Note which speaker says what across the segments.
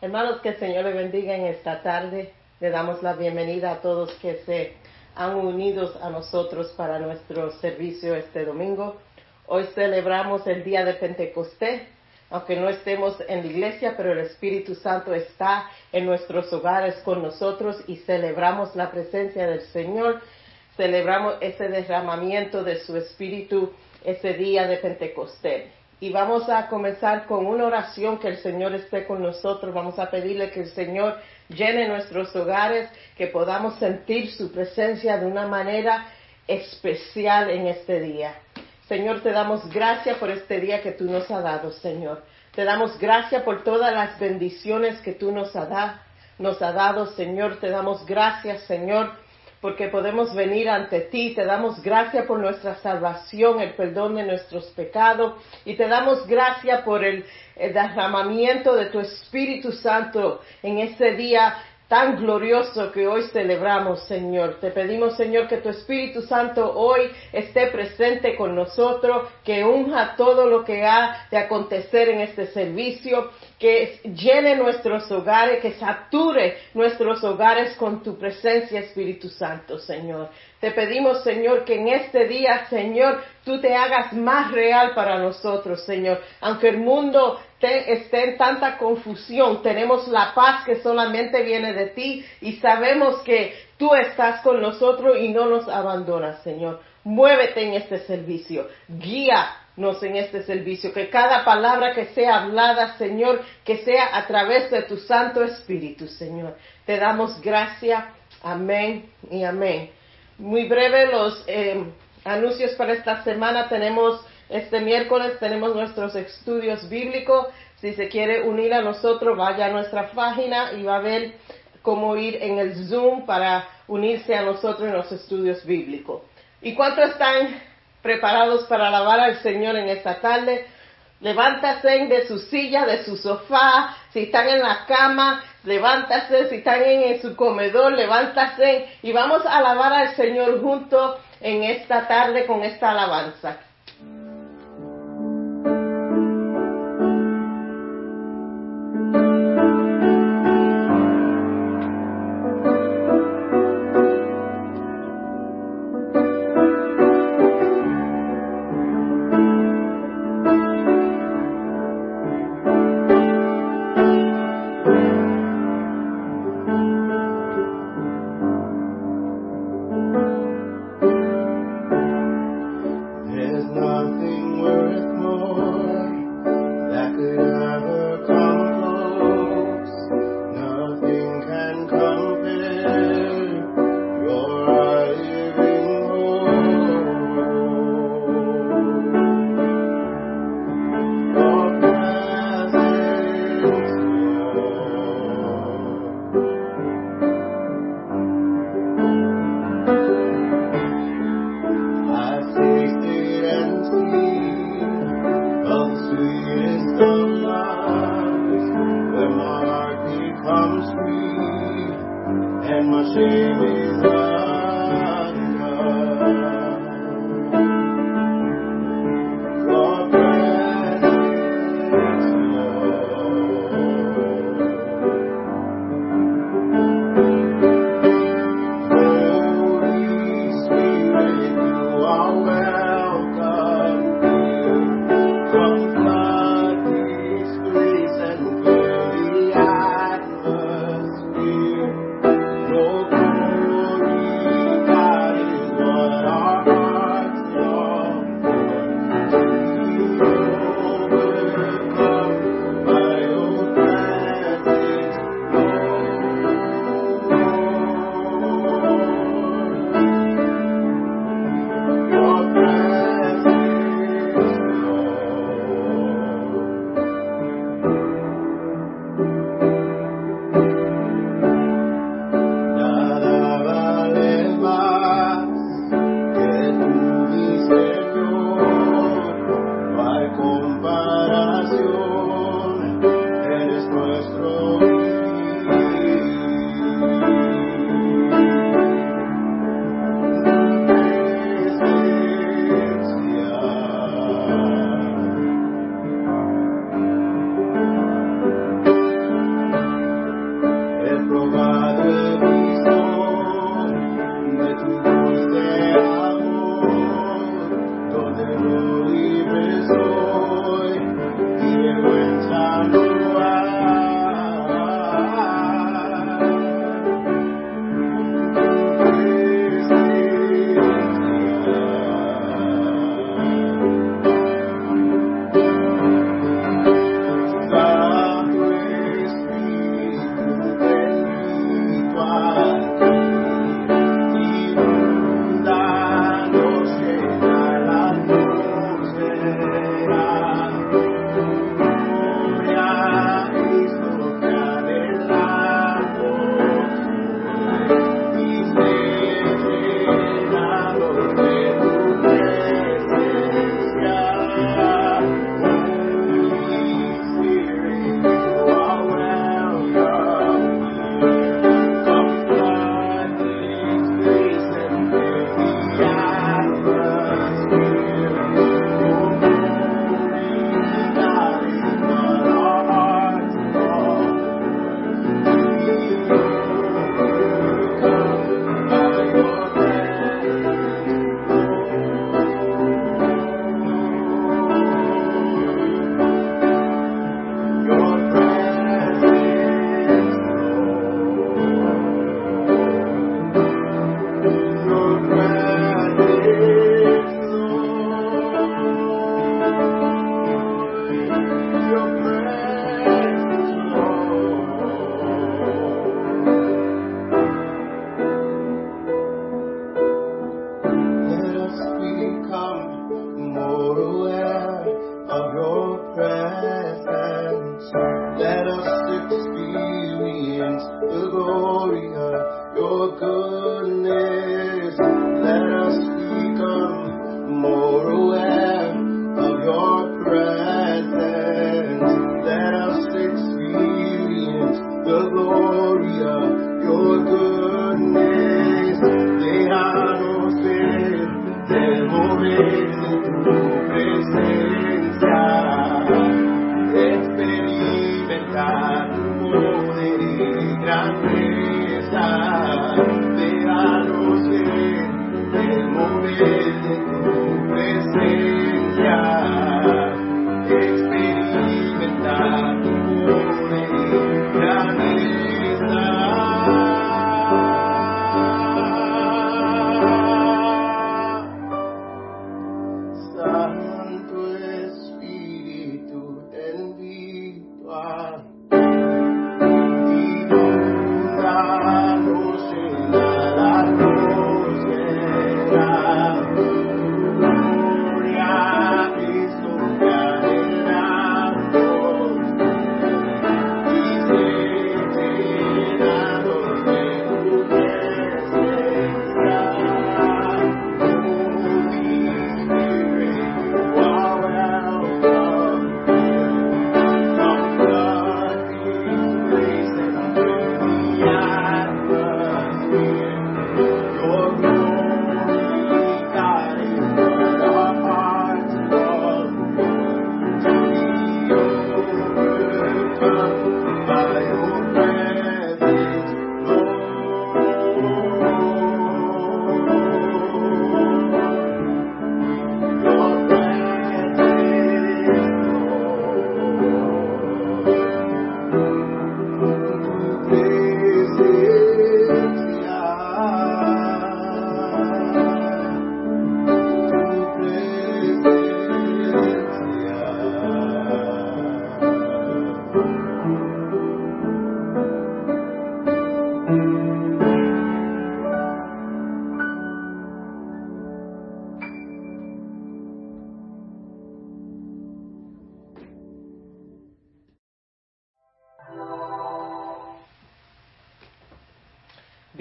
Speaker 1: Hermanos, que el Señor le bendiga en esta tarde. Le damos la bienvenida a todos que se han unido a nosotros para nuestro servicio este domingo. Hoy celebramos el día de Pentecostés, aunque no estemos en la iglesia, pero el Espíritu Santo está en nuestros hogares con nosotros y celebramos la presencia del Señor. Celebramos ese derramamiento de su Espíritu ese día de Pentecostés. Y vamos a comenzar con una oración que el Señor esté con nosotros. Vamos a pedirle que el Señor llene nuestros hogares, que podamos sentir su presencia de una manera especial en este día. Señor, te damos gracias por este día que tú nos has dado, Señor. Te damos gracias por todas las bendiciones que tú nos has nos ha dado, Señor. Te damos gracias, Señor, porque podemos venir ante ti. Te damos gracias por nuestra salvación, el perdón de nuestros pecados. Y te damos gracias por el, derramamiento de tu Espíritu Santo en este día tan glorioso que hoy celebramos, Señor. Te pedimos, Señor, que tu Espíritu Santo hoy esté presente con nosotros, que unja todo lo que ha de acontecer en este servicio, que llene nuestros hogares, que sature nuestros hogares con tu presencia, Espíritu Santo, Señor. Te pedimos, Señor, que en este día, Señor, tú te hagas más real para nosotros, Señor. Aunque el mundo esté en tanta confusión, tenemos la paz que solamente viene de ti y sabemos que tú estás con nosotros y no nos abandonas, Señor. Muévete en este servicio, guíanos en este servicio, que cada palabra que sea hablada, Señor, que sea a través de tu Santo Espíritu, Señor. Te damos gracias, amén y amén. Muy breve los eh, anuncios para esta semana. Tenemos este miércoles, tenemos nuestros estudios bíblicos. Si se quiere unir a nosotros, vaya a nuestra página y va a ver cómo ir en el Zoom para unirse a nosotros en los estudios bíblicos. ¿Y cuántos están preparados para alabar al Señor en esta tarde? Levántate de su silla, de su sofá, si están en la cama, levántate, si están en, su comedor, levántate y vamos a alabar al Señor juntos en esta tarde con esta alabanza.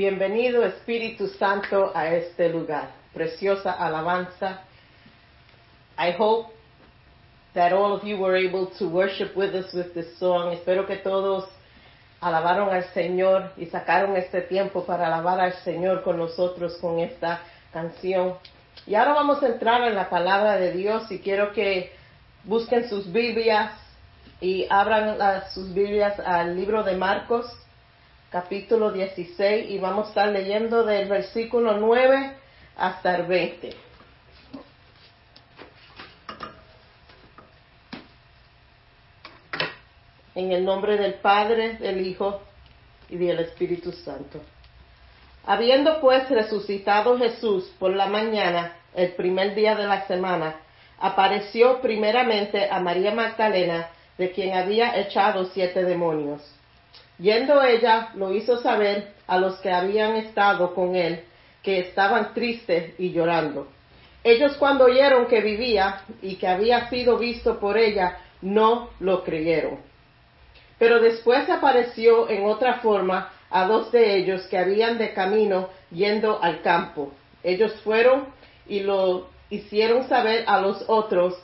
Speaker 1: Bienvenido Espíritu Santo a este lugar. Preciosa alabanza. I hope that all of you were able to worship with us with this song. Espero que todos alabaron al Señor y sacaron este tiempo para alabar al Señor con nosotros con esta canción. Y ahora vamos a entrar en la palabra de Dios y quiero que busquen sus Biblias y abran sus Biblias al libro de Marcos capítulo 16 y vamos a estar leyendo del versículo 9 hasta el 20. En el nombre del Padre, del Hijo y del Espíritu Santo. Habiendo pues resucitado Jesús por la mañana, el primer día de la semana, apareció primeramente a María Magdalena, de quien había echado siete demonios Yendo ella, lo hizo saber a los que habían estado con él, que estaban tristes y llorando. Ellos cuando oyeron que vivía y que había sido visto por ella, no lo creyeron. Pero después apareció en otra forma a dos de ellos que habían de camino yendo al campo. Ellos fueron y lo hicieron saber a los otros,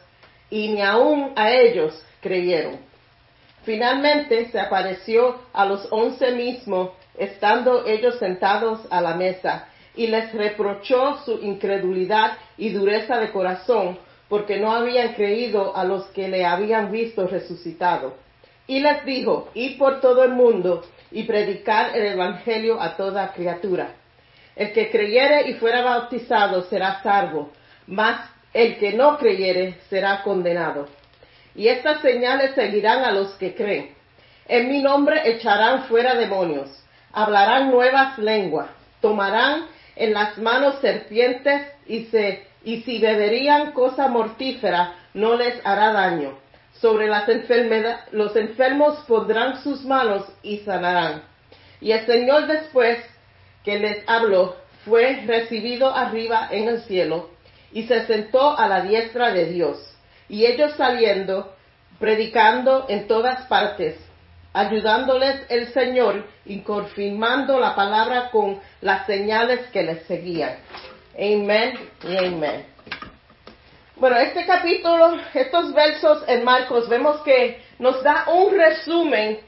Speaker 1: y ni aun a ellos creyeron. Finalmente se apareció a los once mismos, estando ellos sentados a la mesa, y les reprochó su incredulidad y dureza de corazón, porque no habían creído a los que le habían visto resucitado. Y les dijo, id por todo el mundo y predicar el Evangelio a toda criatura. El que creyere y fuera bautizado será salvo, mas el que no creyere será condenado. Y estas señales seguirán a los que creen. En mi nombre echarán fuera demonios, hablarán nuevas lenguas, tomarán en las manos serpientes y, si beberían cosa mortífera no les hará daño. Sobre las enfermedades, los enfermos pondrán sus manos y sanarán. Y el Señor después que les habló fue recibido arriba en el cielo y se sentó a la diestra de Dios. Y ellos saliendo, predicando en todas partes, ayudándoles el Señor y confirmando la palabra con las señales que les seguían. Amén y amén. Bueno, este capítulo, estos versos en Marcos, vemos que nos da un resumen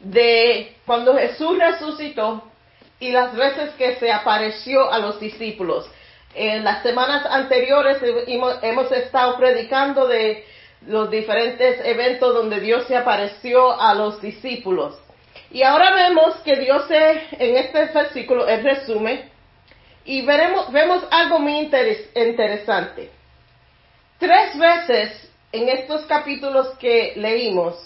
Speaker 1: de cuando Jesús resucitó y las veces que se apareció a los discípulos. En las semanas anteriores hemos, estado predicando de los diferentes eventos donde Dios se apareció a los discípulos. Y ahora vemos que Dios en este versículo, el resume, y veremos, vemos algo muy interesante. Tres veces en estos capítulos que leímos,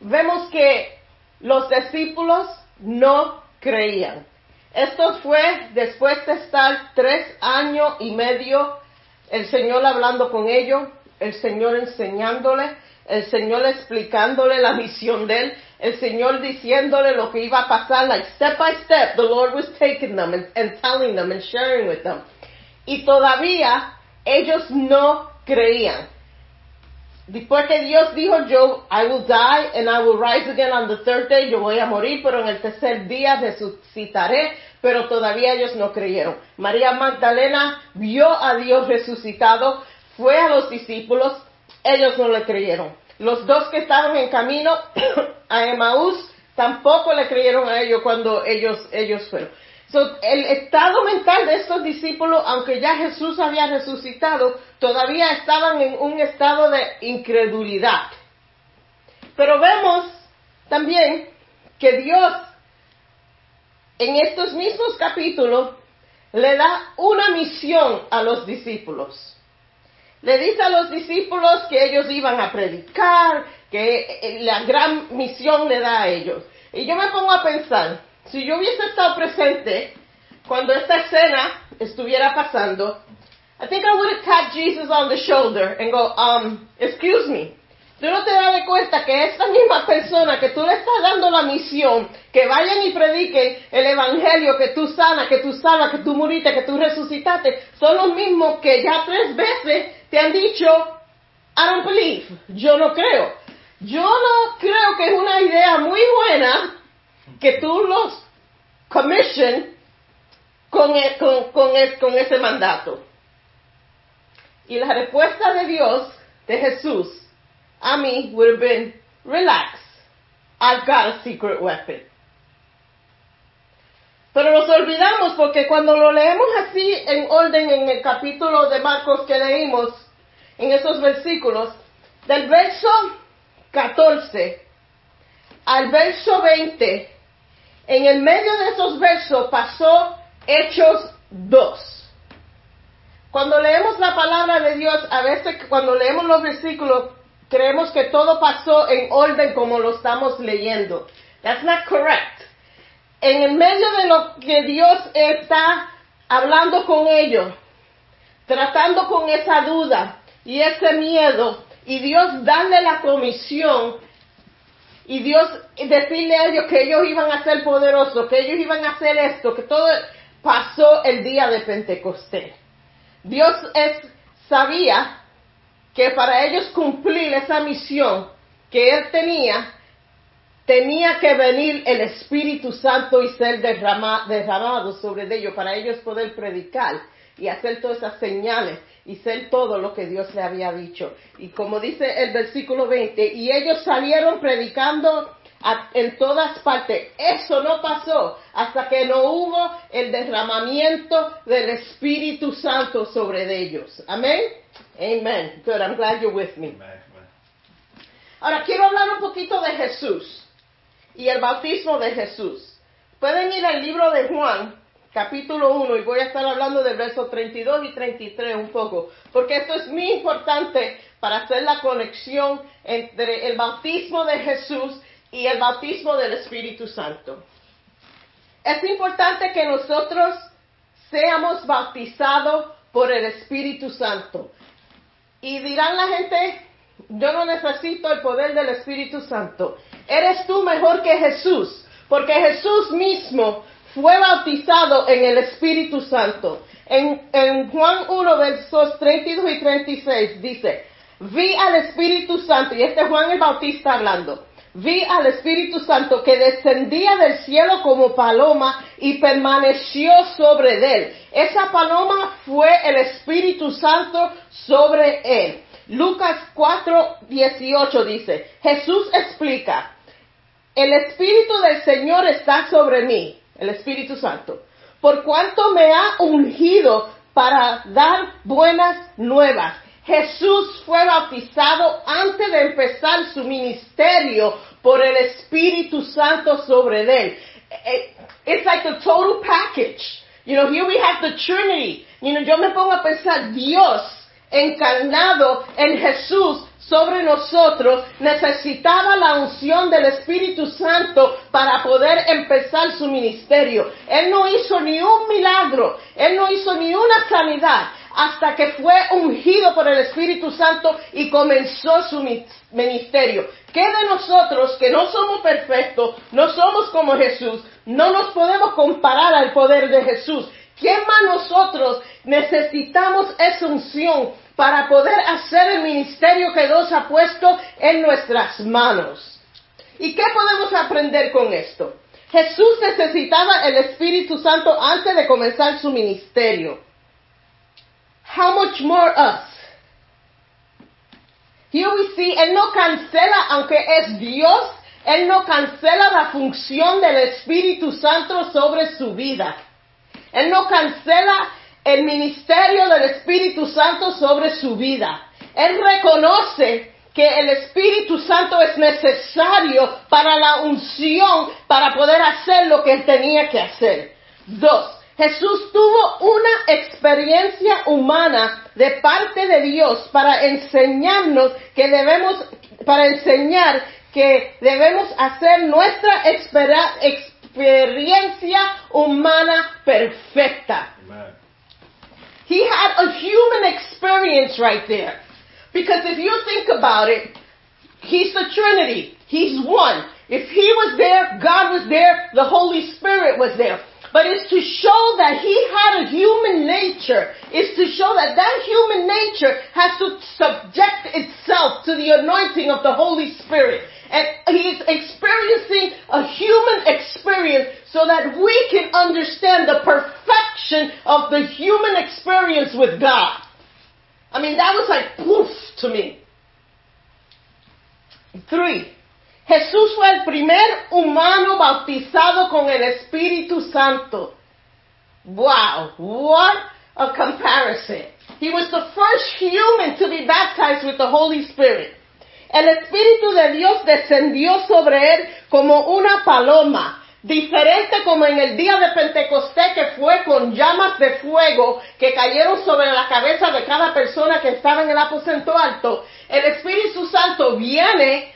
Speaker 1: vemos que los discípulos no creían. Esto fue después de estar tres años y medio el Señor hablando con ellos, el Señor enseñándole, el Señor explicándole la misión de él, el Señor diciéndole lo que iba a pasar, like step by step, the Lord was taking them and, and telling them and sharing with them. Y todavía ellos no creían. Después que Dios dijo, yo, I will die and I will rise again on the third day, yo voy a morir, pero en el tercer día resucitaré, pero todavía ellos no creyeron. María Magdalena vio a Dios resucitado, fue a los discípulos, ellos no le creyeron. Los dos que estaban en camino a Emaús tampoco le creyeron a ellos cuando ellos, ellos fueron el estado mental de estos discípulos, aunque ya Jesús había resucitado, todavía estaban en un estado de incredulidad. Pero vemos también que Dios en estos mismos capítulos le da una misión a los discípulos. Le dice a los discípulos que ellos iban a predicar, que la gran misión le da a ellos. Y yo me pongo a pensar, si yo hubiese estado presente cuando esta escena estuviera pasando, I think I would have tapped Jesus on the shoulder and go, um, excuse me. Tú no te das cuenta que esta misma persona que tú le estás dando la misión, que vayan y prediquen el evangelio, que tú sanas, que tú salvas, que tú muriste, que tú resucitaste, son los mismos que ya tres veces te han dicho, I don't believe, yo no creo. Yo no creo que es una idea muy buena que tú los commission con, e, con, e, con, ese mandato. Y la respuesta de Dios, de Jesús, a mí would have been, relax, I've got a secret weapon. Pero nos olvidamos porque cuando lo leemos así en orden en el capítulo de Marcos que leímos, en esos versículos, del verso 14 al verso 20, en el medio de esos versos pasó Hechos 2. Cuando leemos la palabra de Dios, a veces cuando leemos los versículos, creemos que todo pasó en orden como lo estamos leyendo. That's not correct. En el medio de lo que Dios está hablando con ellos, tratando con esa duda y ese miedo, y Dios darle la comisión y Dios decirle a ellos que ellos iban a ser poderosos, que ellos iban a hacer esto, que todo pasó el día de Pentecostés. Dios es, sabía que para ellos cumplir esa misión que él tenía, tenía que venir el Espíritu Santo y ser derramado sobre ellos para ellos poder predicar y hacer todas esas señales y ser todo lo que Dios le había dicho. Y como dice el versículo 20, y ellos salieron predicando en todas partes. Eso no pasó hasta que no hubo el derramamiento del Espíritu Santo sobre ellos. Amén. Amen. Good. I'm glad you're with me. Ahora quiero hablar un poquito de Jesús y el bautismo de Jesús. Pueden ir al libro de Juan, capítulo 1 y voy a estar hablando del verso 32 y 33 un poco, porque esto es muy importante para hacer la conexión entre el bautismo de Jesús y el bautismo del Espíritu Santo. Es importante que nosotros seamos bautizados por el Espíritu Santo. Y dirán la gente, yo no necesito el poder del Espíritu Santo. Eres tú mejor que Jesús, porque Jesús mismo fue bautizado en el Espíritu Santo. En, Juan 1, versos 32 y 36 dice, vi al Espíritu Santo, y este es Juan el Bautista hablando, vi al Espíritu Santo que descendía del cielo como paloma y permaneció sobre él. Esa paloma fue el Espíritu Santo sobre él. Lucas 4, 18 dice, Jesús explica, el Espíritu del Señor está sobre mí el Espíritu Santo, por cuanto me ha ungido para dar buenas nuevas. Jesús fue bautizado antes de empezar su ministerio por el Espíritu Santo sobre él. Eh, eh, it's like a total package. You know, here we have the Trinity. You know, yo me pongo a pensar, Dios encarnado en Jesús sobre nosotros, necesitaba la unción del Espíritu Santo para poder empezar su ministerio. Él no hizo ni un milagro, él no hizo ni una sanidad hasta que fue ungido por el Espíritu Santo y comenzó su ministerio. ¿Qué de nosotros que no somos perfectos, no somos como Jesús, no nos podemos comparar al poder de Jesús? ¿Quién más nosotros necesitamos esa unción para poder hacer el ministerio que Dios ha puesto en nuestras manos? ¿Y qué podemos aprender con esto? Jesús necesitaba el Espíritu Santo antes de comenzar su ministerio. How much more us? Here we see, Él no cancela, aunque es Dios, Él no cancela la función del Espíritu Santo sobre su vida. Él no cancela el ministerio del Espíritu Santo sobre su vida. Él reconoce que el Espíritu Santo es necesario para la unción, para poder hacer lo que él tenía que hacer. Dos, Jesús tuvo una experiencia humana de parte de Dios para enseñarnos que debemos, para enseñar que debemos hacer nuestra experiencia humana perfecta. He had a human experience right there. Because if you think about it, He's the Trinity. He's one. If He was there, God was there, the Holy Spirit was there. But it's to show that He had a human nature. It's to show that that human nature has to subject itself to the anointing of the Holy Spirit. And he's experiencing a human experience so that we can understand the perfection of the human experience with God. I mean, that was like poof to me. Three. Jesús fue el primer humano bautizado con el Espíritu Santo. Wow, what a comparison. He was the first human to be baptized with the Holy Spirit. El Espíritu de Dios descendió sobre él como una paloma, diferente como en el día de Pentecostés que fue con llamas de fuego que cayeron sobre la cabeza de cada persona que estaba en el aposento alto. El Espíritu Santo viene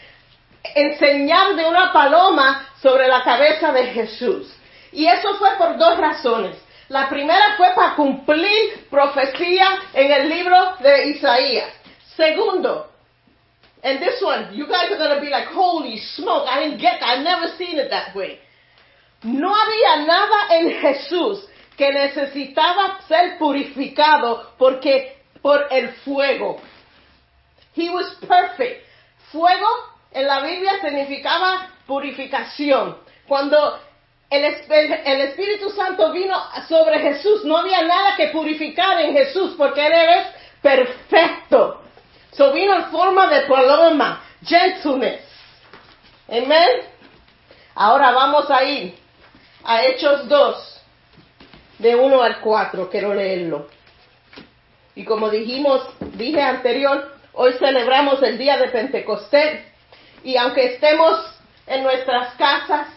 Speaker 1: enseñar de una paloma sobre la cabeza de Jesús. Y eso fue por dos razones. La primera fue para cumplir profecía en el libro de Isaías. Segundo, And this one, you guys are going to be like, holy smoke, I didn't get that. I've never seen it that way. No había nada en Jesús que necesitaba ser purificado porque por el fuego. He was perfect. Fuego en la Biblia significaba purificación. Cuando el, el, Espíritu Santo vino sobre Jesús, no había nada que purificar en Jesús porque Él es perfecto. So vino en forma de paloma, gentleness. Amén. Ahora vamos a ir a Hechos 2, de 1 al 4. Quiero leerlo. Y como dijimos, dije anterior, hoy celebramos el día de Pentecostés. Y aunque estemos en nuestras casas,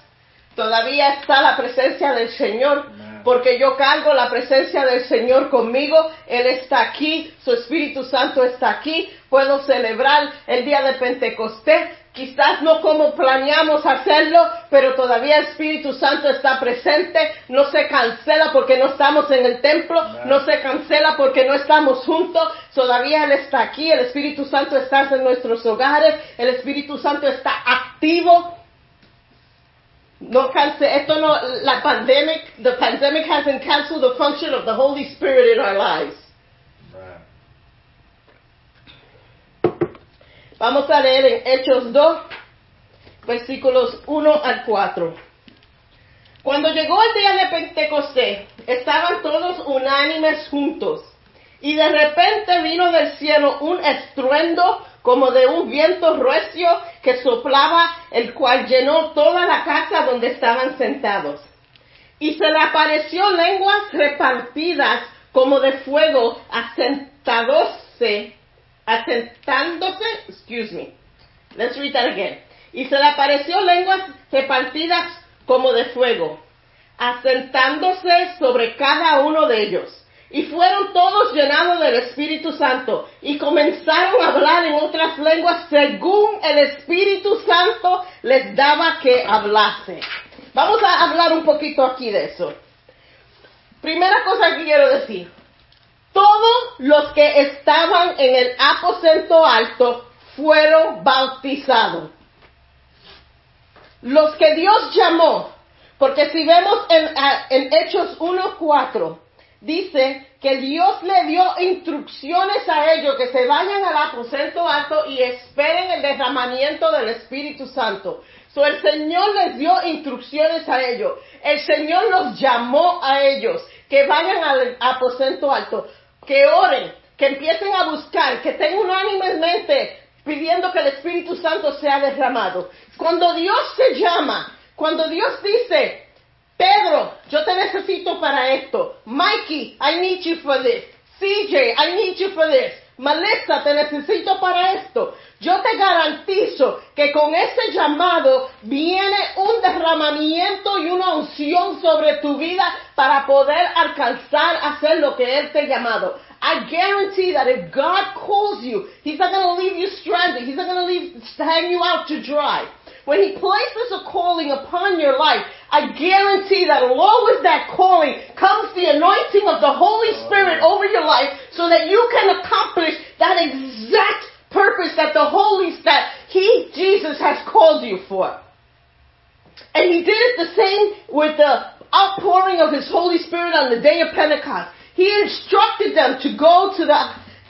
Speaker 1: todavía está la presencia del Señor porque yo cargo la presencia del Señor conmigo, Él está aquí, su Espíritu Santo está aquí, puedo celebrar el día de Pentecostés, quizás no como planeamos hacerlo, pero todavía el Espíritu Santo está presente, no se cancela porque no estamos en el templo, no se cancela porque no estamos juntos, todavía Él está aquí, el Espíritu Santo está en nuestros hogares, el Espíritu Santo está activo, no cancel, esto no, la pandemic, the pandemic hasn't canceled the function of the Holy Spirit in our lives. Vamos a leer en Hechos 2, versículos 1 al 4. Cuando llegó el día de Pentecostés, estaban todos unánimes juntos, y de repente vino del cielo un estruendo como de un viento recio que soplaba, el cual llenó toda la casa donde estaban sentados. Y se le apareció lenguas repartidas como de fuego, asentadose, asentándose, excuse me, let's read that again. Y se le apareció lenguas repartidas como de fuego, asentándose sobre cada uno de ellos. Y fueron todos llenados del Espíritu Santo y comenzaron a hablar en otras lenguas según el Espíritu Santo les daba que hablase. Vamos a hablar un poquito aquí de eso. Primera cosa que quiero decir. Todos los que estaban en el aposento alto fueron bautizados. Los que Dios llamó, porque si vemos en, en Hechos 1.4, dice que Dios le dio instrucciones a ellos que se vayan al aposento alto y esperen el derramamiento del Espíritu Santo. So el Señor les dio instrucciones a ellos. El Señor los llamó a ellos que vayan al aposento alto, que oren, que empiecen a buscar, que estén unánimemente pidiendo que el Espíritu Santo sea derramado. Cuando Dios se llama, cuando Dios dice, Pedro, yo te necesito para esto. Mikey, I need you for this. CJ, I need you for this. Melissa, te necesito para esto. Yo te garantizo que con ese llamado viene un derramamiento y una unción sobre tu vida para poder alcanzar a hacer lo que Él te ha llamado. I guarantee that if God calls you, He's not going to leave you stranded. He's not going to leave, hang you out to dry. When He places a calling upon your life, I guarantee that along with that calling comes the anointing of the Holy oh, Spirit over your life so that you can accomplish that exact purpose that the Holy, that He, Jesus, has called you for. And He did it the same with the outpouring of His Holy Spirit on the day of Pentecost. He instructed them to go to the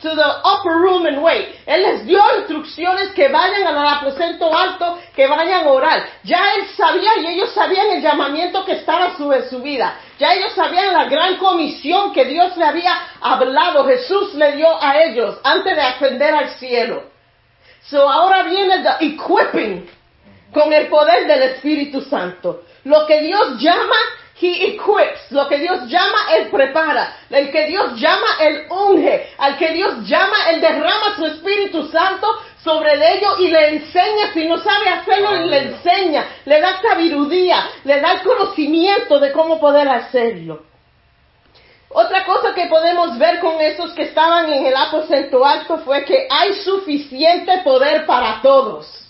Speaker 1: to the upper room and wait. Él les dio instrucciones que vayan al aposento alto, que vayan a orar. Ya él sabía y ellos sabían el llamamiento que estaba sobre su vida. Ya ellos sabían la gran comisión que Dios le había hablado, Jesús le dio a ellos antes de ascender al cielo. So ahora viene el equipping con el poder del Espíritu Santo. Lo que Dios llama He equips. Lo que Dios llama, Él prepara. El que Dios llama, Él unge. Al que Dios llama, Él derrama su Espíritu Santo sobre ellos y le enseña. Si no sabe hacerlo, le enseña. Le da sabiduría. Le da el conocimiento de cómo poder hacerlo. Otra cosa que podemos ver con esos que estaban en el aposento alto fue que hay suficiente poder para todos.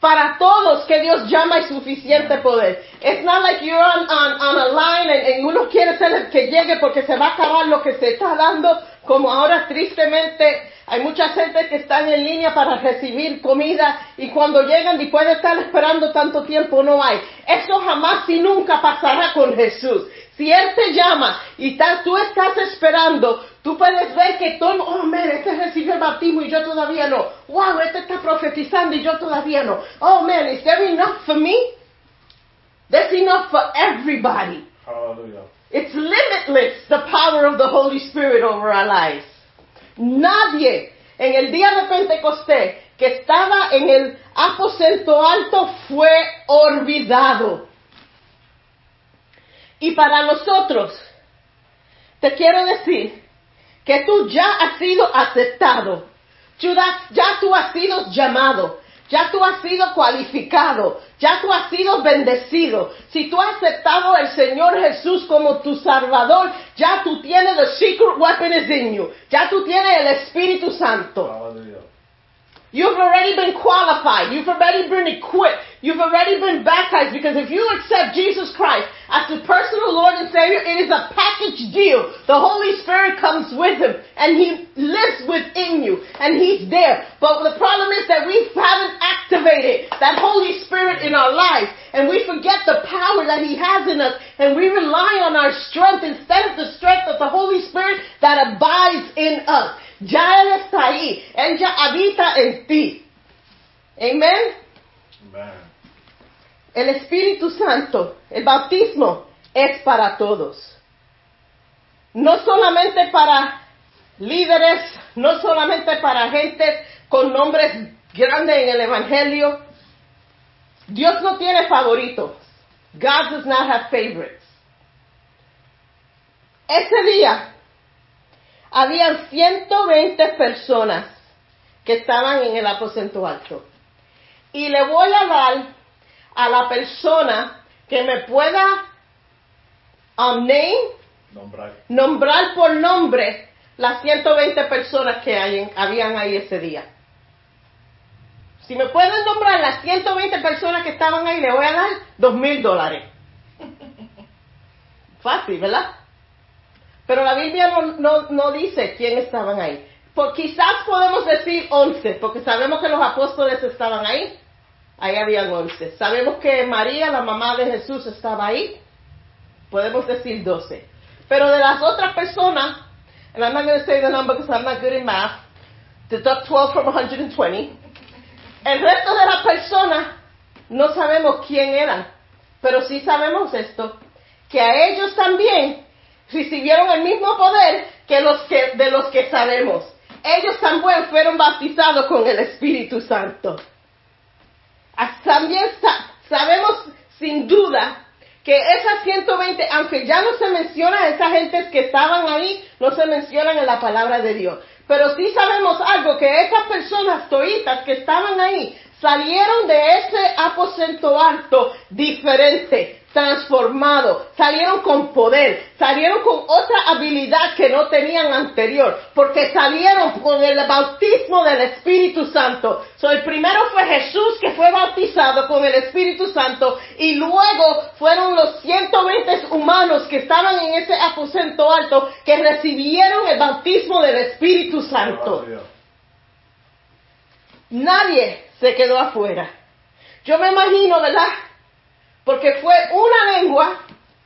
Speaker 1: Para todos que Dios llama es suficiente poder. It's not like you're on, on, a line and, uno quiere ser el que llegue porque se va a acabar lo que se está dando, como ahora tristemente hay mucha gente que está en línea para recibir comida y cuando llegan después de estar esperando tanto tiempo no hay. Eso jamás y nunca pasará con Jesús. Si Él te llama y tú estás esperando, tú puedes ver que todo, oh, man, este recibió el bautismo y yo todavía no. Wow, este está profetizando y yo todavía no. Oh, man, is there enough for me? There's enough for everybody. Hallelujah. It's limitless, the power of the Holy Spirit over our lives. Nadie en el día de Pentecostés que estaba en el aposento alto fue olvidado. Y para nosotros, te quiero decir que tú ya has sido aceptado, ya tú has sido llamado, ya tú has sido cualificado, ya tú has sido bendecido. Si tú has aceptado al Señor Jesús como tu Salvador, ya tú tienes the secret weapon is in. Ya tú tienes el Espíritu Santo. You've already been qualified. You've already been equipped. You've already been baptized because if you accept Jesus Christ as your personal Lord and Savior, it is a package deal. The Holy Spirit comes with Him and He lives within you and He's there. But the problem is that we haven't activated that Holy Spirit in our lives and we forget the power that He has in us and we rely on our strength instead of the strength of the Holy Spirit that abides in us. Ya Él está ahí. Él ya habita en ti. Amen. Amen. El Espíritu Santo, el bautismo, es para todos. No solamente para líderes, no solamente para gente con nombres grandes en el Evangelio. Dios no tiene favoritos. God does not have favorites. Ese día habían 120 personas que estaban en el aposento alto. Y le voy a dar a la persona que me pueda um, name,
Speaker 2: Nombrar.
Speaker 1: nombrar por nombre las 120 personas que hay- habían ahí ese día. Si me pueden nombrar las 120 personas que estaban ahí, le voy a dar dos mil dólares. Fácil, ¿verdad? Pero la Biblia no, no, no dice quién estaban ahí. Por, quizás podemos decir 11, porque sabemos que los apóstoles estaban ahí. Ahí habían 11. Sabemos que María, la mamá de Jesús, estaba ahí. Podemos decir 12. Pero de las otras personas, and I'm not going to say the number because I'm not good in math, deduct 12 from 120. El resto de las personas no sabemos quién eran, pero sí sabemos esto, que a ellos también recibieron el mismo poder que los que de los que sabemos. Ellos también fueron bautizados con el Espíritu Santo. Ah, También sa- sabemos sin duda que esas 120, aunque ya no se menciona a esas gentes que estaban ahí, no se mencionan en la palabra de Dios. Pero sí sabemos algo, que esas personas toitas que estaban ahí salieron de ese aposento alto diferente, transformado, salieron con poder, salieron con otra habilidad que no tenían anterior, porque salieron con el bautismo del Espíritu Santo. So, el primero fue Jesús que fue bautizado con el Espíritu Santo y luego fueron los 120 humanos que estaban en ese aposento alto que recibieron el bautismo del Espíritu Santo. Nadie se quedó afuera. Yo me imagino, ¿verdad? Porque fue una lengua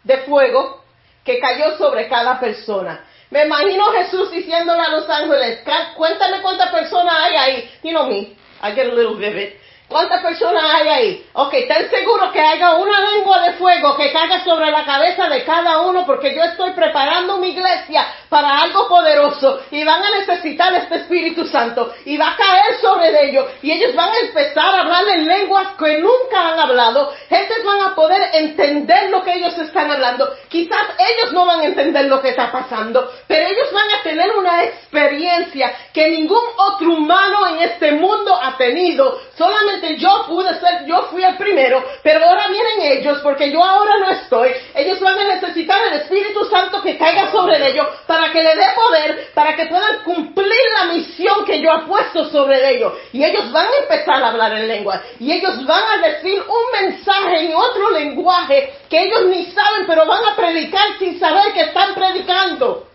Speaker 1: de fuego que cayó sobre cada persona. Me imagino Jesús diciéndole a los ángeles, "Ca- cuéntame cuántas personas hay ahí. You know me, I get a little vivid. ¿Cuántas personas hay ahí? Ok, ten seguro que haya una lengua de fuego que caiga sobre la cabeza de cada uno porque yo estoy preparando mi iglesia para algo poderoso y van a necesitar este Espíritu Santo y va a caer sobre ellos y ellos van a empezar a hablar en lenguas que nunca han hablado. Gentes van a poder entender lo que ellos están hablando. Quizás ellos no van a entender lo que está pasando, pero ellos van a tener una experiencia que ningún otro humano en este mundo ha tenido. Solamente yo pude ser, yo fui el primero, pero ahora vienen ellos porque yo ahora no estoy. Ellos van a necesitar el Espíritu Santo que caiga sobre ellos para que le dé poder, para que puedan cumplir la misión que yo he puesto sobre ellos. Y ellos van a empezar a hablar en lengua. Y ellos van a decir un mensaje en otro lenguaje que ellos ni saben, pero van a predicar sin saber que están predicando.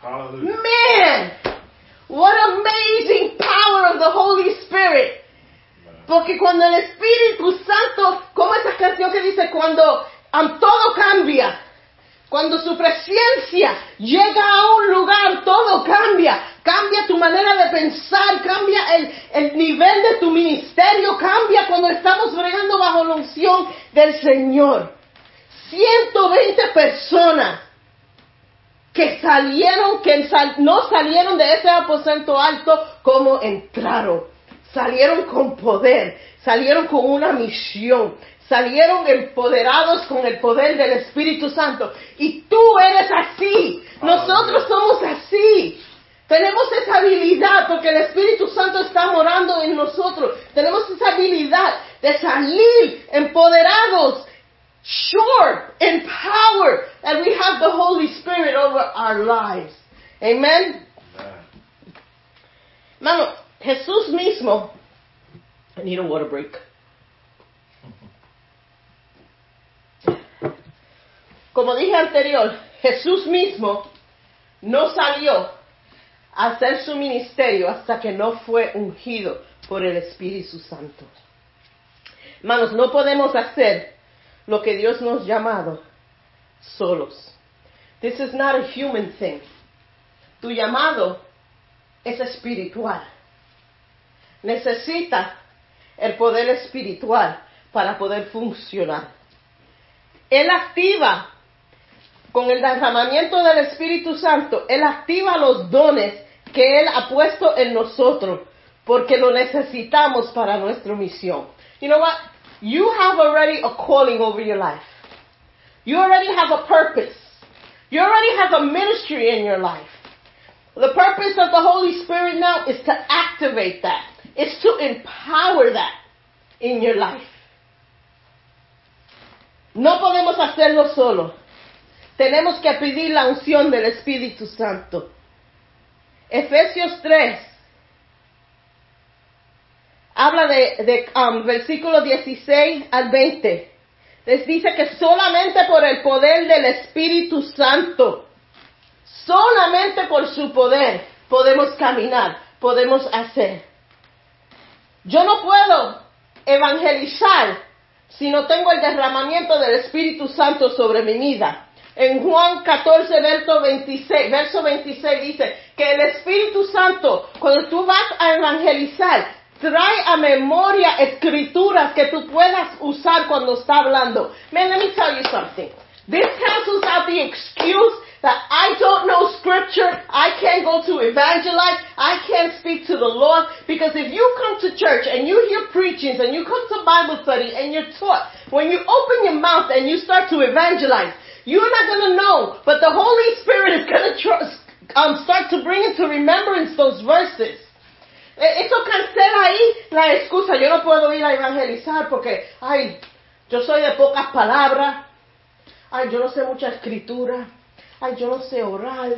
Speaker 2: Hallelujah.
Speaker 1: Man, what amazing power of the Holy Spirit. Porque cuando el Espíritu Santo, como esa canción que dice, cuando am, todo cambia, cuando su presencia llega a un lugar, todo cambia. Cambia tu manera de pensar, cambia el, el nivel de tu ministerio, cambia cuando estamos bregando bajo la unción del Señor. 120 personas que salieron, que sal- no salieron de ese aposento alto como entraron. Salieron con poder, salieron con una misión, salieron empoderados con el poder del Espíritu Santo. Y tú eres así, nosotros somos así. Tenemos esa habilidad porque el Espíritu Santo está morando en nosotros. Tenemos esa habilidad de salir empoderados, sure, empowered, and we have the Holy Spirit over our lives. Amen.
Speaker 2: Amen.
Speaker 1: Mano, Jesús mismo. I need a water break. Como dije anterior, Jesús mismo no salió a hacer su ministerio hasta que no fue ungido por el Espíritu Santo. Hermanos, no podemos hacer lo que Dios nos ha llamado solos. This is not a human thing. Tu llamado es espiritual. Necesita el poder espiritual para poder funcionar. Él activa con el derramamiento del Espíritu Santo, Él activa los dones que Él ha puesto en nosotros porque lo necesitamos para nuestra misión. You know what? You have already a calling over your life. You already have a purpose. You already have a ministry in your life. The purpose of the Holy Spirit now is to activate that. It's to empower that in your life. No podemos hacerlo solo. Tenemos que pedir la unción del Espíritu Santo. Efesios 3 habla de, um, versículo 16 al 20. Les dice que solamente por el poder del Espíritu Santo, solamente por su poder podemos caminar, podemos hacer. Yo no puedo evangelizar si no tengo el derramamiento del Espíritu Santo sobre mi vida. En Juan 14, verso 26, verso 26 dice que el Espíritu Santo, cuando tú vas a evangelizar, trae a memoria escrituras que tú puedas usar cuando está hablando. Man, let me tell you something. This cancels out the excuse that I don't know scripture, I can't go to evangelize, I can't speak to the Lord, because if you come to church and you hear preachings and you come to Bible study and you're taught, when you open your mouth and you start to evangelize, you're not going to know, but the Holy Spirit is going to um, start to bring into remembrance those verses. E, Eso cancela ahí la excusa. Yo no puedo ir a evangelizar porque, ay, yo soy de pocas palabras. Ay, yo no sé mucha escritura. Ay, yo no sé orar.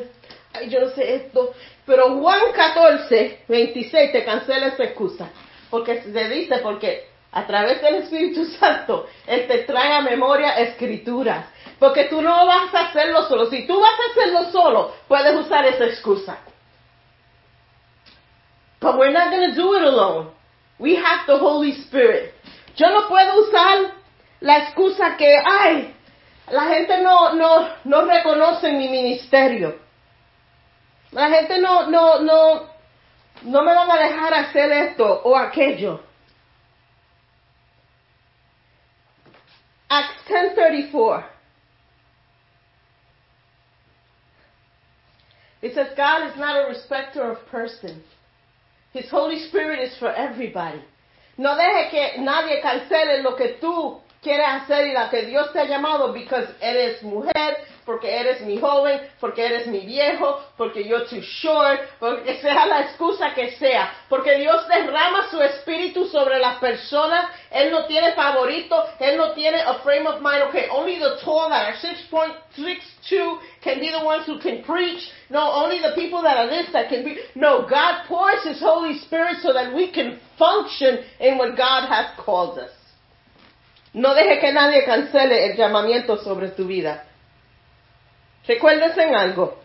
Speaker 1: Ay, yo no sé esto. Pero Juan 14, 26 te cancela esa excusa. Porque se dice, porque a través del Espíritu Santo, Él te trae a memoria escrituras. Porque tú no vas a hacerlo solo. Si tú vas a hacerlo solo, puedes usar esa excusa. But we're not going to do it alone. We have the Holy Spirit. Yo no puedo usar la excusa que, ay, la gente no, no, no reconoce mi ministerio. La gente no, no, no, no me van a dejar hacer esto o aquello. Acts 10:34. It says God is not a respecter of persons. His Holy Spirit is for everybody. No deje que nadie cancele lo que tú quieres hacer y lo que Dios te ha llamado because eres mujer, porque eres mi joven, porque eres mi viejo, porque you're too short, porque sea la excusa que sea. Porque Dios derrama su espíritu sobre las personas. Él no tiene favorito. Él no tiene a frame of mind. Okay, only the tall that are 6.62 can be the ones who can preach. No, only the people that are this that can be. No, God pours His Holy Spirit so that we can function in what God has called us. No deje que nadie cancele el llamamiento sobre tu vida. Recuérdense en algo.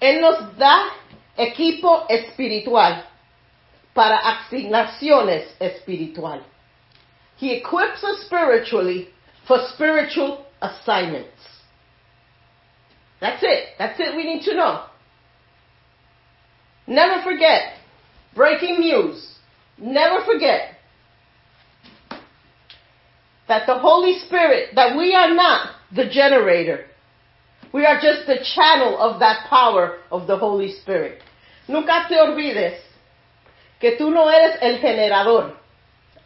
Speaker 1: Él nos da equipo espiritual para asignaciones espiritual. He equips us spiritually for spiritual assignments. That's it. That's it we need to know. Never forget. Breaking news. Never forget that the Holy Spirit, that we are not the generator. We are just the channel of that power of the Holy Spirit. Nunca te olvides que tú no eres el generador.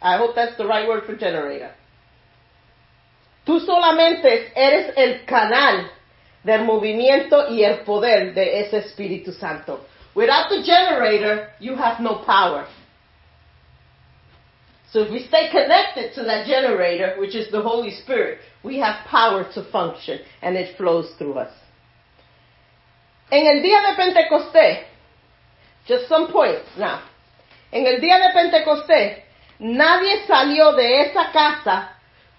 Speaker 1: I hope that's the right word for generator. Tú solamente eres el canal del movimiento y el poder de ese Espíritu Santo. Without the generator, you have no power. So if we stay connected to that generator, which is the Holy Spirit, we have power to function and it flows through us. En el día de Pentecostés, just some points now. En el día de Pentecostés, nadie salió de esa casa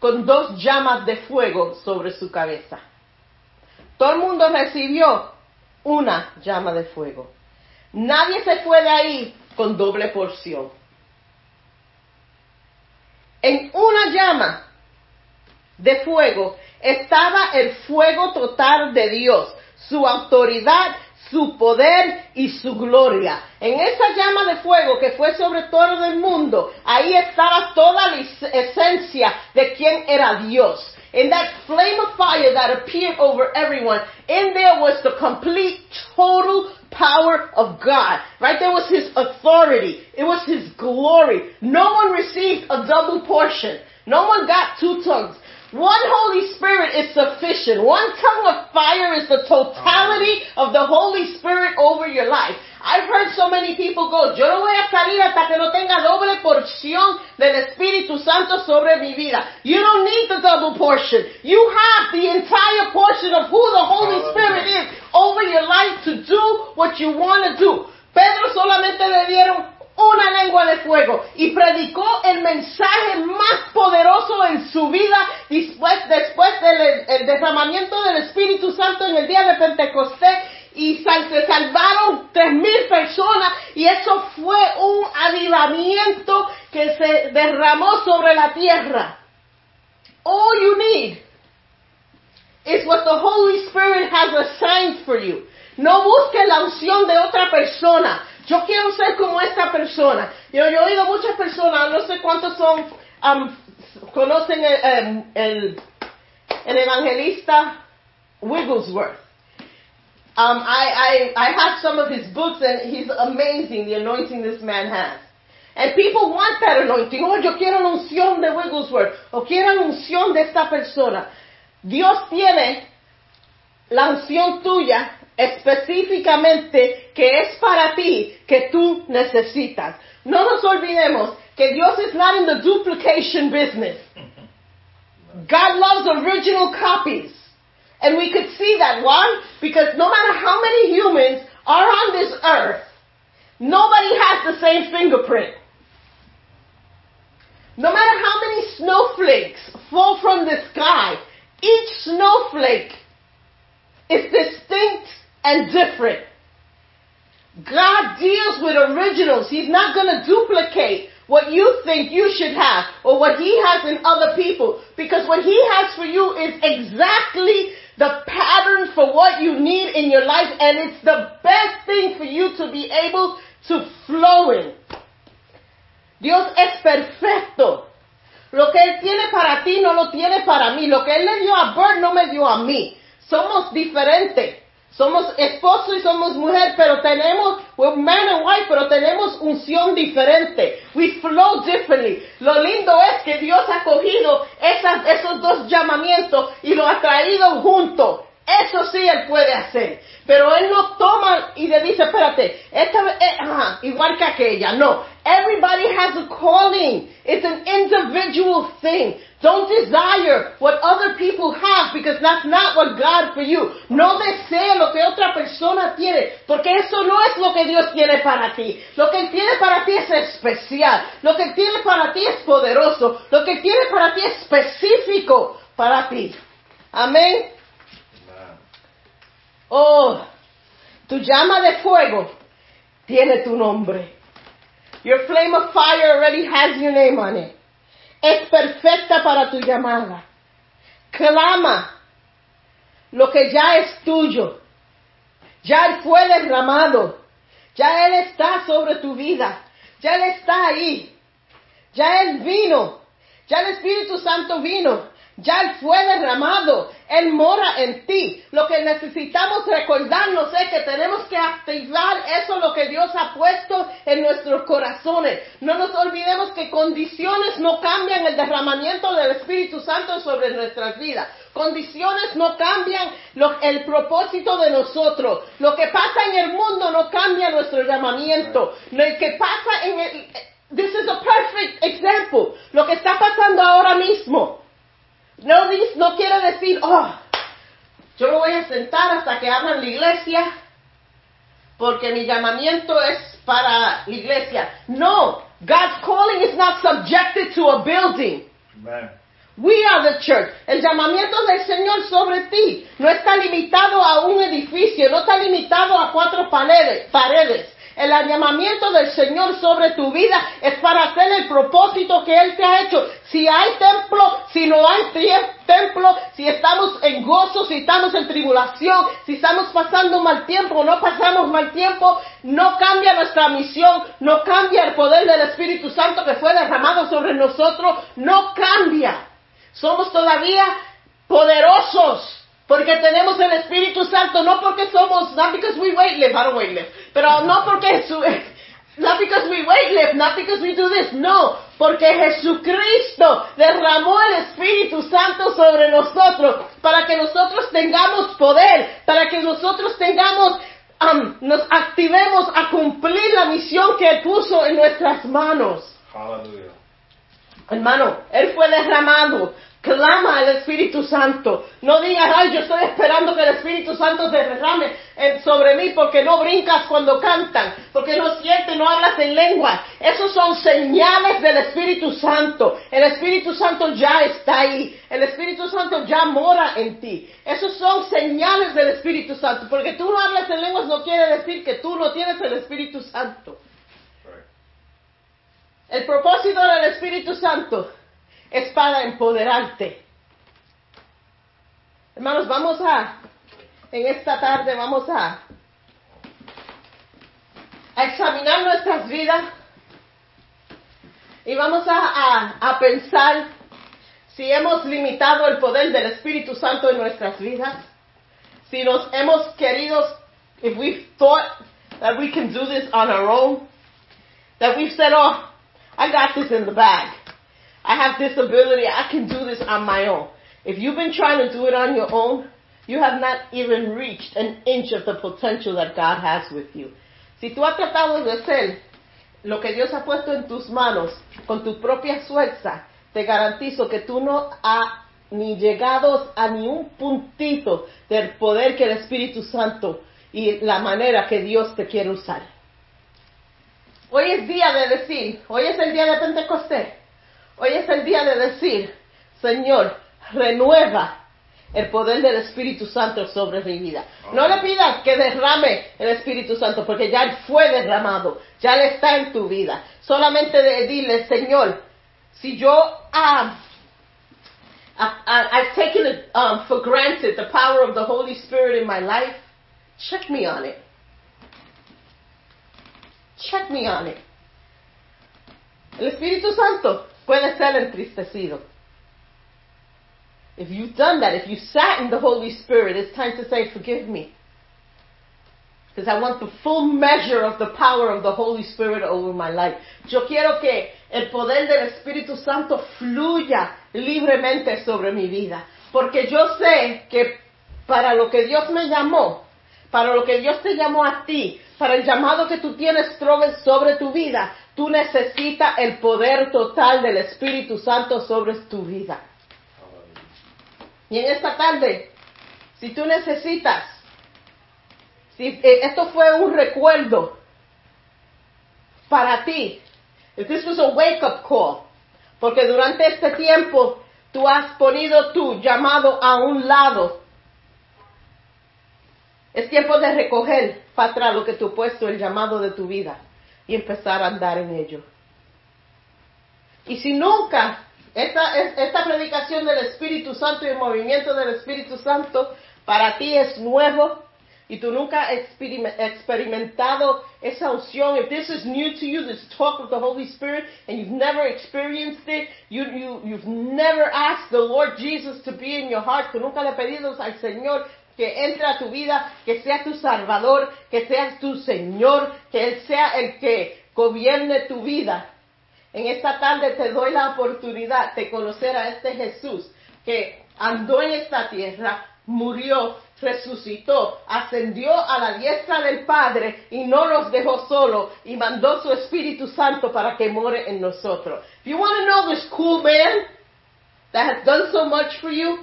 Speaker 1: con dos llamas de fuego sobre su cabeza. Todo el mundo recibió una llama de fuego. Nadie se fue de ahí con doble porción. En una llama de fuego estaba el fuego total de Dios, su autoridad, su poder y su gloria. En esa llama de fuego que fue sobre todo el mundo, ahí estaba toda la esencia de quién era Dios. In that flame of fire that appeared over everyone, in there was the complete, total power of God. Right there was His authority. It was His glory. No one received a double portion. No one got two tongues. One Holy Spirit is sufficient. One tongue of fire is the totality of the Holy Spirit over your life. I've heard so many people go, yo no voy a salir hasta que no tenga doble porción del Espíritu Santo sobre mi vida. You don't need the double portion. You have the entire portion of who the Holy. Spirit is over your life to do what you want to do. Pedro solamente le dieron una lengua de fuego y predicó el mensaje más poderoso en su vida después, después del el derramamiento del Espíritu Santo en el día de Pentecostés y se salvaron tres mil personas y eso fue un avivamiento que se derramó sobre la tierra. All you need is what the Holy Spirit has assigned for you. No busques la unción de otra persona. Yo quiero ser como esta persona. Yo, yo he oído muchas personas, no sé cuántos son, um, conocen el evangelista Wigglesworth. Um, I, I, I have some of his books and he's amazing, the anointing this man has. And people want that anointing. Oh, yo quiero la unción de Wigglesworth. O quiero la unción de esta persona. Dios tiene la unción tuya específicamente que es para ti, que tú necesitas. No nos olvidemos que Dios is not in the duplication business. God loves original copies. And we could see that. Why? Because no matter how many humans are on this earth, nobody has the same fingerprint. No matter how many snowflakes fall from the sky, each snowflake is distinct and different. God deals with originals. He's not going to duplicate what you think you should have or what He has in other people. Because what He has for you is exactly the pattern for what you need in your life and it's the best thing for you to be able to flow in. Dios es perfecto. Lo que Él tiene para ti no lo tiene para mí. Lo que Él le dio a Bert no me dio a mí. Somos diferentes. Somos esposo y somos mujer, pero tenemos, we're man and wife, pero tenemos unción diferente. We flow differently. Lo lindo es que Dios ha cogido esas, esos dos llamamientos y lo ha traído juntos. Eso sí Él puede hacer. Pero Él no toma y le dice, espérate, esta eh, ajá, igual que aquella. No. Everybody has a calling. It's an individual thing. Don't desire what other people have because that's not what God for you. No desee lo que otra persona tiene porque eso no es lo que Dios tiene para ti. Lo que Él tiene para ti es especial. Lo que Él tiene para ti es poderoso. Lo que Él tiene para ti es específico para ti. Amén. Oh, tu llama de fuego tiene tu nombre. Your flame of fire already has your name on it. Es perfecta para tu llamada. Clama lo que ya es tuyo. Ya Él fue derramado. Ya Él está sobre tu vida. Ya Él está ahí. Ya Él vino. Ya el Espíritu Santo vino. Ya Él fue derramado. Él mora en ti. Lo que necesitamos recordarnos es que tenemos que activar eso lo que Dios ha puesto en nuestros corazones. No nos olvidemos que condiciones no cambian el derramamiento del Espíritu Santo sobre nuestras vidas. Condiciones no cambian el propósito de nosotros. Lo que pasa en el mundo no cambia nuestro llamamiento. Lo que pasa en el... This is a perfect example. Lo que está pasando ahora mismo. No, no quiere decir, oh, yo me voy a sentar hasta que abran la iglesia porque mi llamamiento es para la iglesia. No, God's calling is not subjected to a building.
Speaker 2: Amen.
Speaker 1: We are the church. El llamamiento del Señor sobre ti no está limitado a un edificio, no está limitado a cuatro paredes. paredes. El llamamiento del Señor sobre tu vida es para hacer el propósito que Él te ha hecho. Si hay templo, si no hay templo, si estamos en gozo, si estamos en tribulación, si estamos pasando mal tiempo, no pasamos mal tiempo, no cambia nuestra misión, no cambia el poder del Espíritu Santo que fue derramado sobre nosotros, no cambia. Somos todavía poderosos porque tenemos el Espíritu Santo, no porque somos, not because we weight lift, I don't weight lift, pero no porque not because we weight lift, not because we do this, no, porque Jesucristo derramó el Espíritu Santo sobre nosotros para que nosotros tengamos poder, para que nosotros tengamos um, nos activemos a cumplir la misión que Él puso en nuestras manos.
Speaker 2: Hallelujah.
Speaker 1: Hermano, Él fue derramado. Clama al Espíritu Santo. No digas, ay, yo estoy esperando que el Espíritu Santo se derrame en- sobre mí porque no brincas cuando cantan, porque no sientes, no hablas en lengua. Esos son señales del Espíritu Santo. El Espíritu Santo ya está ahí. El Espíritu Santo ya mora en ti. Esos son señales del Espíritu Santo. Porque tú no hablas en lenguas no quiere decir que tú no tienes el Espíritu Santo. El propósito del Espíritu Santo es para empoderarte. Hermanos, vamos a, en esta tarde vamos a, a examinar nuestras vidas y vamos a, a, pensar si hemos limitado el poder del Espíritu Santo en nuestras vidas, si nos hemos querido, if we've thought that we can do this on our own, that we've said, oh, I got this in the bag. I have this ability. I can do this on my own. If you've been trying to do it on your own, you have not even reached an inch of the potential that God has with you. Si tú has tratado de hacer lo que Dios ha puesto en tus manos con tu propia fuerza, te garantizo que tú no has ni llegado a ni un puntito del poder que el Espíritu Santo y la manera que Dios te quiere usar. Hoy es día de decir, hoy es el día de Pentecostés. Hoy es el día de decir, Señor, renueva el poder del Espíritu Santo sobre mi vida. No le pidas que derrame el Espíritu Santo, porque ya fue derramado, ya está en tu vida. Solamente de, dile, Señor, si yo um, I, I, I've taken it um, for granted the power of the Holy Spirit in my life, check me on it. Check me on it. El Espíritu Santo puede ser entristecido. If you've done that, if you sat in the Holy Spirit, it's time to say, forgive me. Because I want the full measure of the power of the Holy Spirit over my life. Yo quiero que el poder del Espíritu Santo fluya libremente sobre mi vida. Porque yo sé que para lo que Dios me llamó, para lo que Dios te llamó a ti, para el llamado que tú tienes sobre tu vida, tú necesitas el poder total del Espíritu Santo sobre tu vida. Y en esta tarde, si tú necesitas, si eh, esto fue un recuerdo para ti, if this was a wake up call, porque durante este tiempo tú has ponido tu llamado a un lado, es tiempo de recoger para atrás lo que tú has puesto el llamado de tu vida y empezar a andar en ello. Y si nunca esta, es- esta predicación del Espíritu Santo y el movimiento del Espíritu Santo para ti es nuevo y tú nunca has experime- experimentado esa unción, if this is new to you, this talk of the Holy Spirit, and you've never experienced it, you, you, you've never asked the Lord Jesus to be in your heart, tú nunca le pedido al Señor que entre a tu vida, que sea tu Salvador, que seas tu Señor, que Él sea el que gobierne tu vida. En esta tarde te doy la oportunidad de conocer a este Jesús que andó en esta tierra, murió, resucitó, ascendió a la diestra del Padre y no nos dejó solo y mandó su Espíritu Santo para que more en nosotros. If you want to know this cool man that has done so much for you,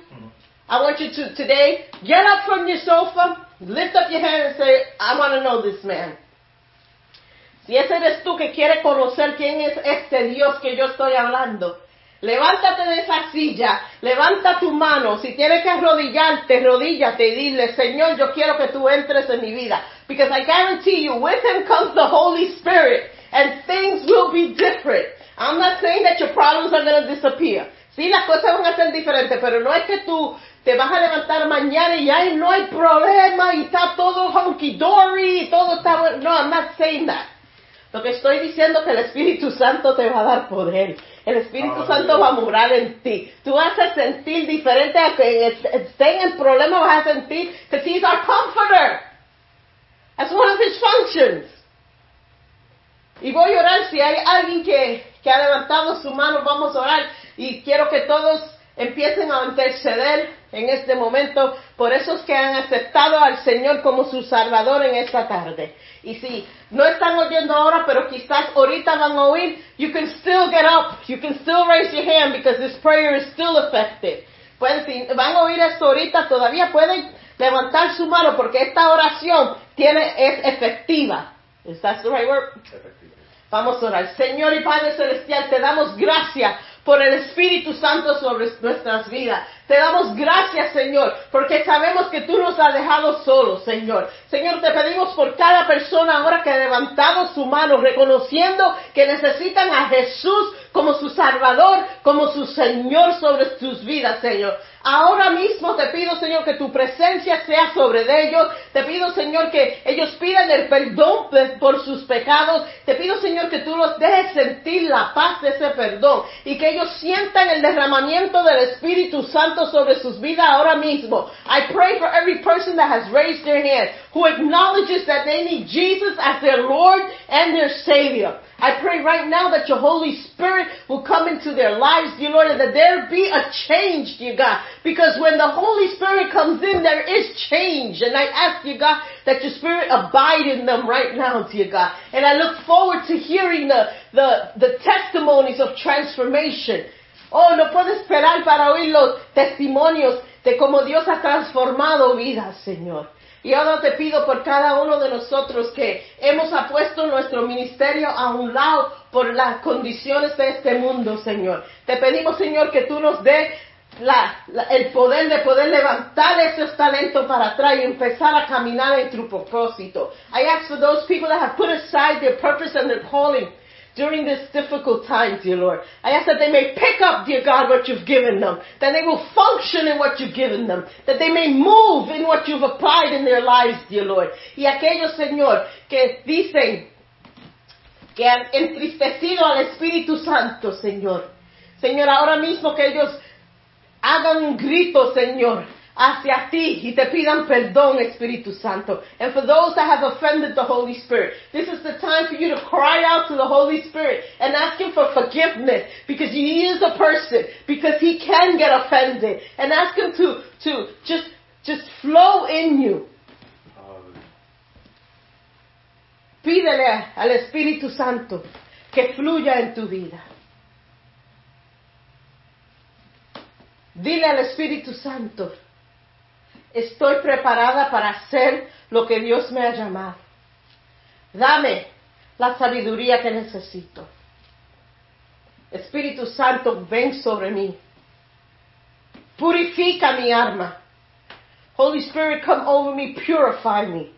Speaker 1: I want you to today get up from your sofa, lift up your hand and say, I want to know this man. Si ese eres tú que quiere conocer quién es este Dios que yo estoy hablando, levántate de esa silla, levanta tu mano, si tienes que arrodillarte, rodíllate y dile, Señor, yo quiero que tú entres en mi vida. Because I guarantee you, with him comes the Holy Spirit, and things will be different. I'm not saying that your problems are going to disappear. Sí, las cosas van a ser diferentes, pero no es que tú te vas a levantar mañana y ya no hay problema y está todo hunky dory y todo está bueno. No, I'm not saying that. Lo que estoy diciendo es que el Espíritu Santo te va a dar poder. El Espíritu. Santo va a morar en ti. Tú vas a sentir diferente a que estén en problema, vas a sentir que He's our comforter. That's one of His functions. Y voy a orar si hay alguien que, que ha levantado su mano, vamos a orar. Y quiero que todos empiecen a interceder en este momento por esos que han aceptado al Señor como su Salvador en esta tarde. Y si no están oyendo ahora, pero quizás ahorita van a oír, you can still get up, you can still raise your hand because this prayer is still effective. Pueden, si van a oír esto ahorita, todavía pueden levantar su mano porque esta oración tiene, es efectiva. ¿Is that the right word? Vamos a orar. Señor y Padre Celestial, te damos gracias por el Espíritu Santo sobre nuestras vidas. Te damos gracias, Señor, porque sabemos que tú nos has dejado solos, Señor. Señor, te pedimos por cada persona ahora que ha levantado su mano, reconociendo que necesitan a Jesús como su Salvador, como su Señor sobre sus vidas, Señor. Ahora mismo te pido, Señor, que tu presencia sea sobre ellos. Te pido, Señor, que ellos pidan el perdón pe- por sus pecados. Te pido, Señor, que tú los dejes sentir la paz de ese perdón y que ellos sientan el derramamiento del Espíritu Santo sobre sus vidas ahora mismo. I pray for every person that has raised their hand, who acknowledges that they need Jesus as their Lord and their Savior. I pray right now that your Holy Spirit will come into their lives, dear Lord, and that there be a change, dear God. Because when the Holy Spirit comes in, there is change. And I ask, you, God, that your Spirit abide in them right now, dear God. And I look forward to hearing the, the, the testimonies of transformation. Oh, no puedo esperar para oír los testimonios de cómo Dios ha transformado vidas, Señor. Y ahora te pido por cada uno de nosotros que hemos apuesto nuestro ministerio a un lado por las condiciones de este mundo, Señor. Te pedimos, Señor, que tú nos des la- la- el poder de poder levantar esos talentos para atrás y empezar a caminar en tu propósito. I ask for those people that have put aside their purpose and their calling during this difficult time, dear Lord. I ask that they may pick up, dear God, what you've given them, that they will function in what you've given them, that they may move in what you've applied in their lives, dear Lord. Y aquellos, Señor, que dicen que han entristecido al Espíritu Santo, Señor. Señor, ahora mismo que ellos hagan un grito, Señor, hacia ti y te pidan perdón, Espíritu Santo. And for those that have offended the Holy Spirit, this is the time for you to cry out to the Holy Spirit and ask Him for forgiveness because He is a person, because He can get offended, and ask Him to, to just, just flow in you. Pídele al Espíritu Santo que fluya en tu vida. Dile al Espíritu Santo, estoy preparada para hacer lo que Dios me ha llamado. Dame la sabiduría que necesito. Espíritu Santo, ven sobre mí. Purifica mi alma. Holy Spirit, come over me, purify me.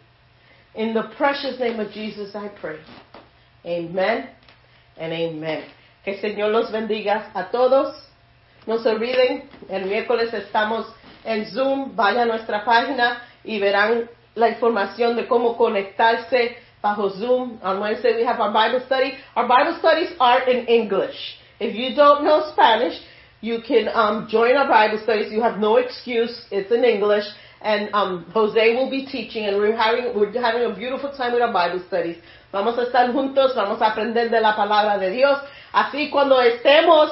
Speaker 1: In the precious name of Jesus I pray. Amen and amen. Que Señor los bendiga a todos. No se olviden, el miércoles estamos en Zoom. Vayan a nuestra página y verán la información de cómo conectarse bajo Zoom. On Wednesday we have our Bible study. Our Bible studies are in English. If you don't know Spanish, you can um, join our Bible studies. You have no excuse. It's in English. And um, Jose will be teaching, and we're having, we're having a beautiful time with our Bible studies. Vamos a estar juntos, vamos a aprender de la palabra de Dios. Así cuando estemos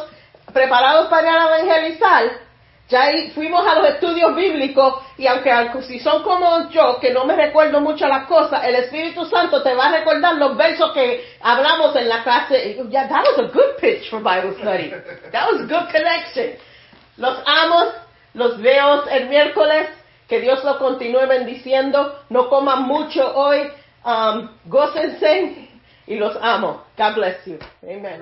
Speaker 1: preparados para evangelizar, ya ahí fuimos a los estudios bíblicos y aunque si son como yo, que no me recuerdo mucho las cosas, el Espíritu Santo te va a recordar los versos que hablamos en la clase. Yeah, that was a good pitch for Bible study. That was good connection. Los amo, los veo el miércoles. Que Dios lo continúe bendiciendo. No coman mucho hoy. Um, gócense y los amo. God bless you. Amen.